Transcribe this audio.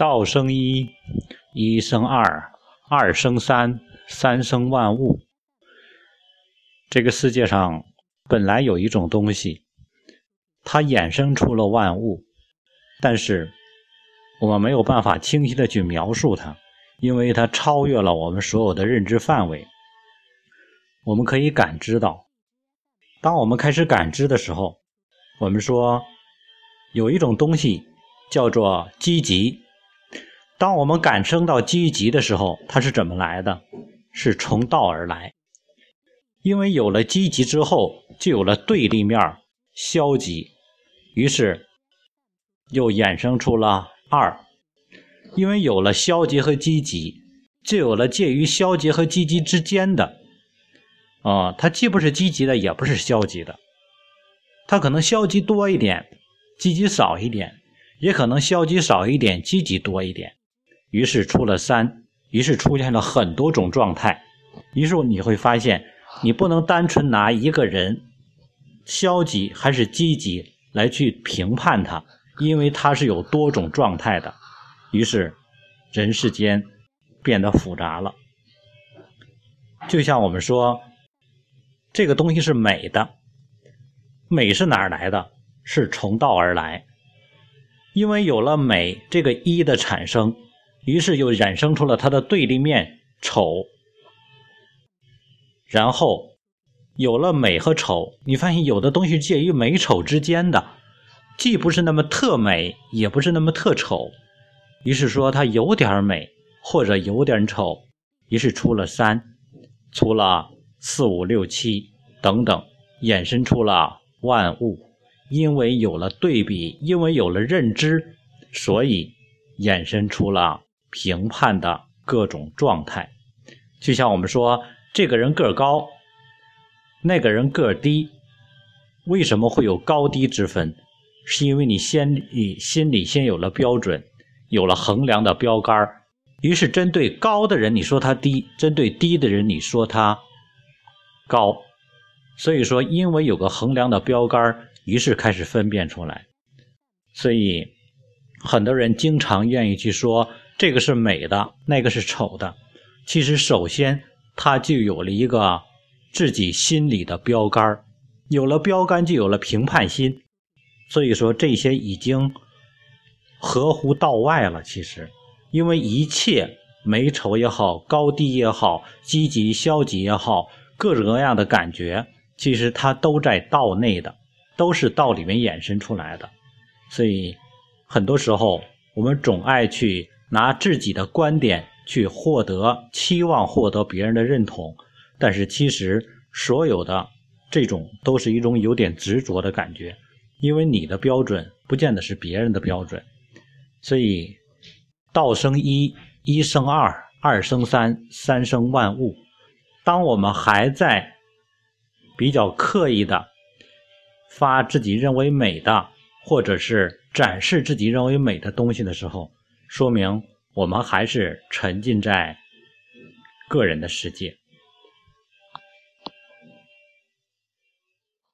道生一，一生二，二生三，三生万物。这个世界上本来有一种东西，它衍生出了万物，但是我们没有办法清晰的去描述它，因为它超越了我们所有的认知范围。我们可以感知到，当我们开始感知的时候，我们说有一种东西叫做积极。当我们感生到积极的时候，它是怎么来的？是从道而来。因为有了积极之后，就有了对立面消极，于是又衍生出了二。因为有了消极和积极，就有了介于消极和积极之间的。啊，它既不是积极的，也不是消极的，它可能消极多一点，积极少一点，也可能消极少一点，积极多一点。于是出了三，于是出现了很多种状态。于是你会发现，你不能单纯拿一个人消极还是积极来去评判他，因为他是有多种状态的。于是人世间变得复杂了。就像我们说。这个东西是美的，美是哪儿来的？是从道而来。因为有了美这个一的产生，于是又衍生出了它的对立面丑。然后有了美和丑，你发现有的东西介于美丑之间的，既不是那么特美，也不是那么特丑。于是说它有点美或者有点丑，于是出了三，出了。四五六七等等，衍生出了万物。因为有了对比，因为有了认知，所以衍生出了评判的各种状态。就像我们说，这个人个儿高，那个人个儿低，为什么会有高低之分？是因为你先你心里先有了标准，有了衡量的标杆于是针对高的人，你说他低；针对低的人，你说他。高，所以说，因为有个衡量的标杆，于是开始分辨出来。所以，很多人经常愿意去说这个是美的，那个是丑的。其实，首先他就有了一个自己心里的标杆，有了标杆，就有了评判心。所以说，这些已经合乎道外了。其实，因为一切美丑也好，高低也好，积极消极也好。各种各样的感觉，其实它都在道内的，都是道里面衍生出来的。所以很多时候，我们总爱去拿自己的观点去获得，期望获得别人的认同。但是其实所有的这种都是一种有点执着的感觉，因为你的标准不见得是别人的标准。所以道生一，一生二，二生三，三生万物。当我们还在比较刻意的发自己认为美的，或者是展示自己认为美的东西的时候，说明我们还是沉浸在个人的世界。